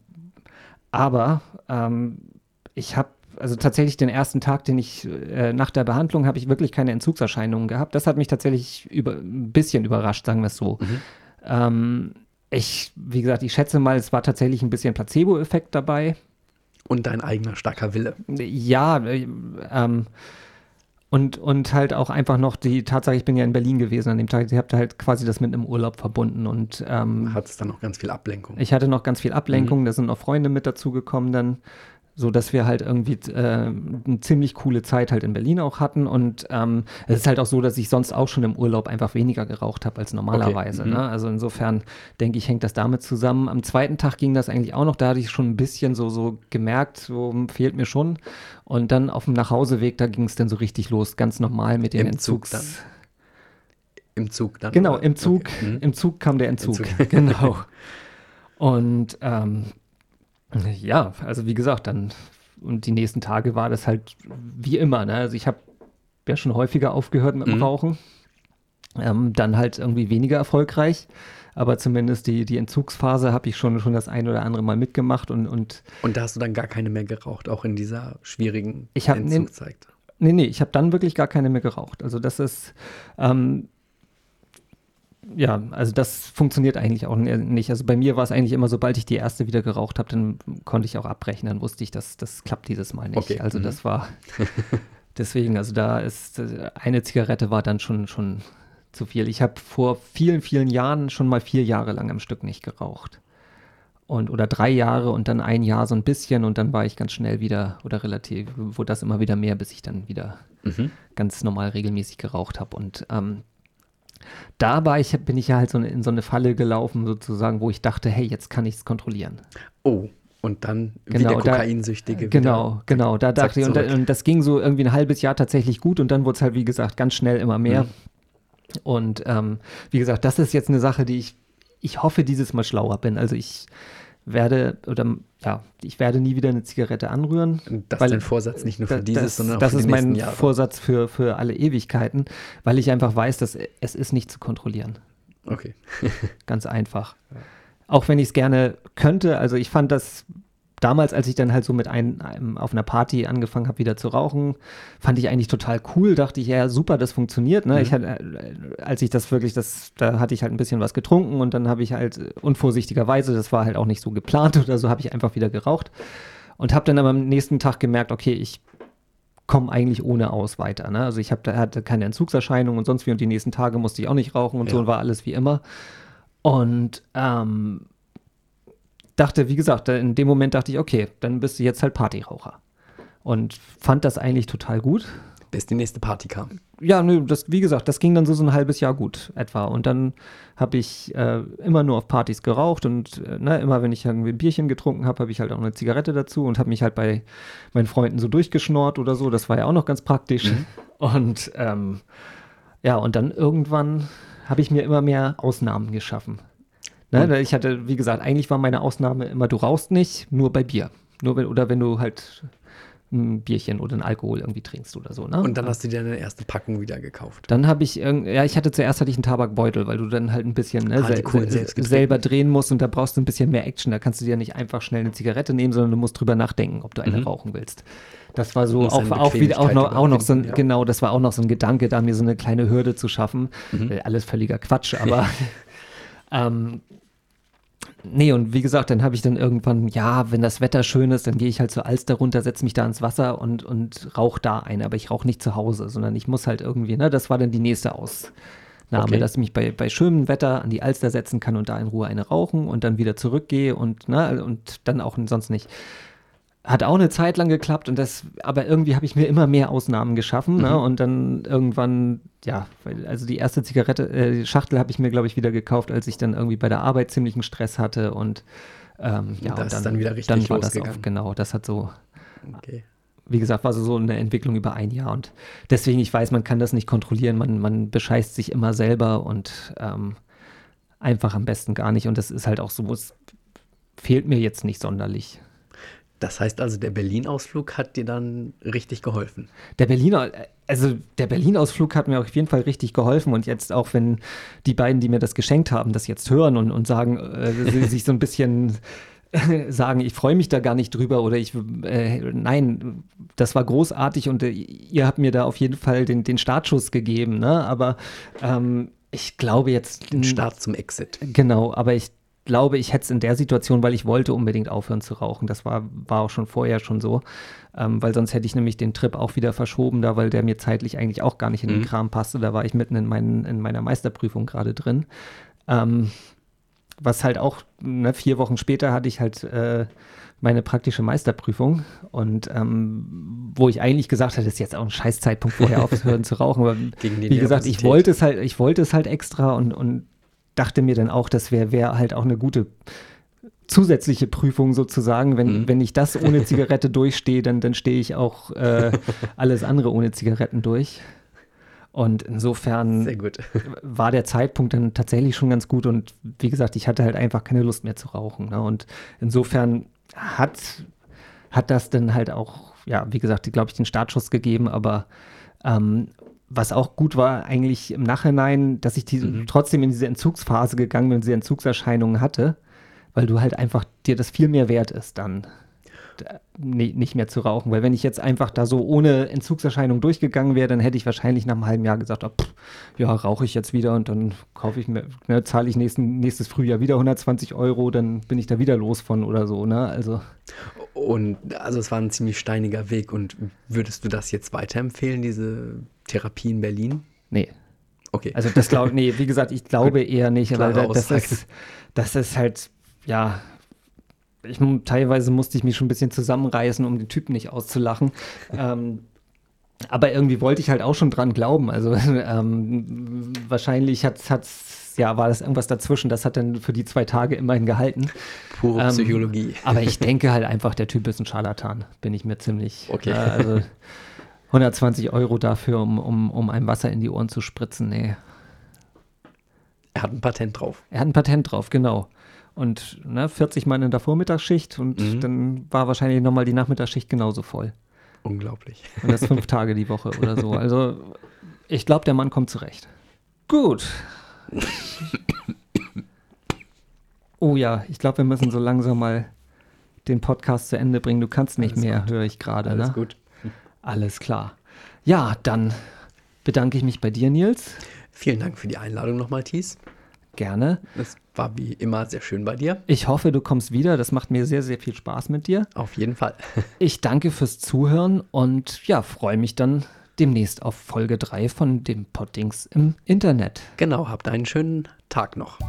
aber ähm, ich habe also tatsächlich den ersten Tag, den ich äh, nach der Behandlung habe ich wirklich keine Entzugserscheinungen gehabt. Das hat mich tatsächlich über, ein bisschen überrascht, sagen wir es so. Mhm. Ähm, ich, wie gesagt, ich schätze mal, es war tatsächlich ein bisschen Placebo-Effekt dabei. Und dein eigener starker Wille. Ja, äh, ähm, und, und halt auch einfach noch die Tatsache, ich bin ja in Berlin gewesen an dem Tag, ich habe halt quasi das mit einem Urlaub verbunden und ähm, hat es dann noch ganz viel Ablenkung. Ich hatte noch ganz viel Ablenkung, mhm. da sind noch Freunde mit dazugekommen dann so dass wir halt irgendwie äh, eine ziemlich coole Zeit halt in Berlin auch hatten und ähm, es ist halt auch so, dass ich sonst auch schon im Urlaub einfach weniger geraucht habe als normalerweise. Okay. Mhm. Ne? Also insofern denke ich, hängt das damit zusammen. Am zweiten Tag ging das eigentlich auch noch, da hatte ich schon ein bisschen so, so gemerkt, so fehlt mir schon. Und dann auf dem Nachhauseweg, da ging es dann so richtig los, ganz normal mit den Im Entzugs. Zug dann. Im Zug dann? Genau, im Zug, okay. mhm. im Zug kam der Entzug. Entzug. genau. Und ähm, ja, also wie gesagt, dann und die nächsten Tage war das halt wie immer. Ne? Also ich habe ja schon häufiger aufgehört mit dem mhm. Rauchen. Ähm, dann halt irgendwie weniger erfolgreich. Aber zumindest die, die Entzugsphase habe ich schon, schon das ein oder andere Mal mitgemacht. Und, und, und da hast du dann gar keine mehr geraucht, auch in dieser schwierigen ich hab, Entzugszeit? Nee, nee, ich habe dann wirklich gar keine mehr geraucht. Also das ist, ähm, ja, also das funktioniert eigentlich auch nicht. Also bei mir war es eigentlich immer, sobald ich die erste wieder geraucht habe, dann konnte ich auch abbrechen. Dann wusste ich, dass das klappt dieses Mal nicht. Okay. Also mhm. das war deswegen, also da ist eine Zigarette war dann schon schon zu viel. Ich habe vor vielen vielen Jahren schon mal vier Jahre lang am Stück nicht geraucht und oder drei Jahre und dann ein Jahr so ein bisschen und dann war ich ganz schnell wieder oder relativ wurde das immer wieder mehr, bis ich dann wieder mhm. ganz normal regelmäßig geraucht habe und ähm, da war ich, bin ich ja halt so in so eine Falle gelaufen, sozusagen, wo ich dachte, hey, jetzt kann ich es kontrollieren. Oh, und dann genau, wie der Kokainsüchtige. Genau, genau, da dachte ich, und, und, das ging so irgendwie ein halbes Jahr tatsächlich gut und dann wurde es halt, wie gesagt, ganz schnell immer mehr. Mhm. Und ähm, wie gesagt, das ist jetzt eine Sache, die ich, ich hoffe, dieses Mal schlauer bin. Also ich werde oder ja, ich werde nie wieder eine Zigarette anrühren. Das ist dein Vorsatz nicht nur für dieses, das, sondern auch das für Jahre. Das ist mein Vorsatz für, für alle Ewigkeiten, weil ich einfach weiß, dass es ist nicht zu kontrollieren. Okay. Ganz einfach. Auch wenn ich es gerne könnte, also ich fand das damals, als ich dann halt so mit ein, einem auf einer Party angefangen habe, wieder zu rauchen, fand ich eigentlich total cool. Dachte ich, ja, super, das funktioniert. Ne? Mhm. Ich hatte, äh, als ich das wirklich, das, da hatte ich halt ein bisschen was getrunken und dann habe ich halt unvorsichtigerweise, das war halt auch nicht so geplant oder so, habe ich einfach wieder geraucht und habe dann aber am nächsten Tag gemerkt, okay, ich komme eigentlich ohne aus weiter. Ne? Also ich hab, hatte keine Entzugserscheinungen und sonst wie und die nächsten Tage musste ich auch nicht rauchen und ja. so und war alles wie immer. Und ähm, dachte, wie gesagt, in dem Moment dachte ich, okay, dann bist du jetzt halt Partyraucher. Und fand das eigentlich total gut. Bis die nächste Party kam. Ja, nö, das, wie gesagt, das ging dann so, so ein halbes Jahr gut etwa. Und dann habe ich äh, immer nur auf Partys geraucht und äh, ne, immer wenn ich irgendwie ein Bierchen getrunken habe, habe ich halt auch eine Zigarette dazu und habe mich halt bei meinen Freunden so durchgeschnort oder so. Das war ja auch noch ganz praktisch. Mhm. Und ähm, ja, und dann irgendwann habe ich mir immer mehr Ausnahmen geschaffen. Ne, ich hatte, wie gesagt, eigentlich war meine Ausnahme immer, du rauchst nicht, nur bei Bier. Nur wenn, oder wenn du halt ein Bierchen oder ein Alkohol irgendwie trinkst oder so. Ne? Und dann hast du dir deine erste Packung wieder gekauft. Dann habe ich, ja, ich hatte zuerst hatte ich einen Tabakbeutel, weil du dann halt ein bisschen ne, ah, sel sel selber drehen musst und da brauchst du ein bisschen mehr Action. Da kannst du dir nicht einfach schnell eine Zigarette nehmen, sondern du musst drüber nachdenken, ob du eine mhm. rauchen willst. Das war so auch, auch wieder auch noch, auch noch so ein, ja. genau, das war auch noch so ein Gedanke, da mir so eine kleine Hürde zu schaffen. Mhm. Äh, alles völliger Quatsch, aber ähm, nee, und wie gesagt, dann habe ich dann irgendwann, ja, wenn das Wetter schön ist, dann gehe ich halt zur Alster runter, setze mich da ins Wasser und, und rauche da ein. Aber ich rauche nicht zu Hause, sondern ich muss halt irgendwie, ne, das war dann die nächste Ausnahme, okay. dass ich mich bei, bei schönem Wetter an die Alster setzen kann und da in Ruhe eine rauchen und dann wieder zurückgehe und, ne, und dann auch sonst nicht hat auch eine Zeit lang geklappt und das, aber irgendwie habe ich mir immer mehr Ausnahmen geschaffen ne? mhm. ne? und dann irgendwann, ja, also die erste Zigarette, äh, Schachtel habe ich mir, glaube ich, wieder gekauft, als ich dann irgendwie bei der Arbeit ziemlichen Stress hatte und ähm, ja, das und dann, dann wieder richtig dann war das auf, genau, das hat so, okay. wie gesagt, war so, so eine Entwicklung über ein Jahr und deswegen, ich weiß, man kann das nicht kontrollieren, man, man bescheißt sich immer selber und ähm, einfach am besten gar nicht und das ist halt auch so, es fehlt mir jetzt nicht sonderlich. Das heißt also, der Berlin-Ausflug hat dir dann richtig geholfen. Der Berliner, also der Berlin-Ausflug hat mir auf jeden Fall richtig geholfen. Und jetzt auch, wenn die beiden, die mir das geschenkt haben, das jetzt hören und, und sagen, äh, sich so ein bisschen sagen, ich freue mich da gar nicht drüber oder ich, äh, nein, das war großartig und äh, ihr habt mir da auf jeden Fall den, den Startschuss gegeben, ne? Aber ähm, ich glaube jetzt. Den Start zum Exit. Genau, aber ich glaube, ich hätte es in der Situation, weil ich wollte unbedingt aufhören zu rauchen. Das war, war auch schon vorher schon so. Ähm, weil sonst hätte ich nämlich den Trip auch wieder verschoben, da weil der mir zeitlich eigentlich auch gar nicht in den mhm. Kram passte. Da war ich mitten in, meinen, in meiner Meisterprüfung gerade drin. Ähm, was halt auch, ne, vier Wochen später hatte ich halt äh, meine praktische Meisterprüfung und ähm, wo ich eigentlich gesagt hatte, ist jetzt auch ein scheiß Zeitpunkt vorher aufzuhören zu rauchen, aber wie gesagt, ich wollte es halt, ich wollte es halt extra und, und dachte mir dann auch, das wäre wär halt auch eine gute zusätzliche Prüfung sozusagen. Wenn, mhm. wenn ich das ohne Zigarette durchstehe, dann, dann stehe ich auch äh, alles andere ohne Zigaretten durch. Und insofern war der Zeitpunkt dann tatsächlich schon ganz gut. Und wie gesagt, ich hatte halt einfach keine Lust mehr zu rauchen. Ne? Und insofern hat, hat das dann halt auch, ja, wie gesagt, glaube ich, den Startschuss gegeben. Aber ähm, was auch gut war, eigentlich im Nachhinein, dass ich die, mhm. trotzdem in diese Entzugsphase gegangen bin, diese Entzugserscheinungen hatte, weil du halt einfach dir das viel mehr wert ist, dann nicht mehr zu rauchen. Weil wenn ich jetzt einfach da so ohne Entzugserscheinung durchgegangen wäre, dann hätte ich wahrscheinlich nach einem halben Jahr gesagt, oh, pff, ja, rauche ich jetzt wieder und dann kaufe ich mir, ne, zahle ich nächsten, nächstes Frühjahr wieder 120 Euro, dann bin ich da wieder los von oder so, ne? Also. Und also es war ein ziemlich steiniger Weg. Und würdest du das jetzt weiterempfehlen, diese Therapie in Berlin? Nee. Okay. Also das glaube nee, wie gesagt, ich glaube eher nicht, weil das ist, das ist halt, ja, ich, teilweise musste ich mich schon ein bisschen zusammenreißen, um den Typen nicht auszulachen. ähm, aber irgendwie wollte ich halt auch schon dran glauben. Also ähm, wahrscheinlich hat es, ja, war das irgendwas dazwischen. Das hat dann für die zwei Tage immerhin gehalten. Pure ähm, Psychologie. Aber ich denke halt einfach, der Typ ist ein Scharlatan, bin ich mir ziemlich. Okay. Äh, also 120 Euro dafür, um, um, um einem Wasser in die Ohren zu spritzen, nee. Er hat ein Patent drauf. Er hat ein Patent drauf, genau. Und ne, 40 Mann in der Vormittagsschicht und mhm. dann war wahrscheinlich nochmal die Nachmittagsschicht genauso voll. Unglaublich. Und das fünf Tage die Woche oder so. Also ich glaube, der Mann kommt zurecht. Gut. Oh ja, ich glaube, wir müssen so langsam mal den Podcast zu Ende bringen. Du kannst nicht Alles mehr, höre ich gerade. Alles ne? gut. Alles klar. Ja, dann bedanke ich mich bei dir, Nils. Vielen Dank für die Einladung nochmal, Thies. Gerne. Es war wie immer sehr schön bei dir. Ich hoffe, du kommst wieder. Das macht mir sehr, sehr viel Spaß mit dir. Auf jeden Fall. ich danke fürs Zuhören und ja, freue mich dann demnächst auf Folge 3 von dem Poddings im Internet. Genau, habt einen schönen Tag noch.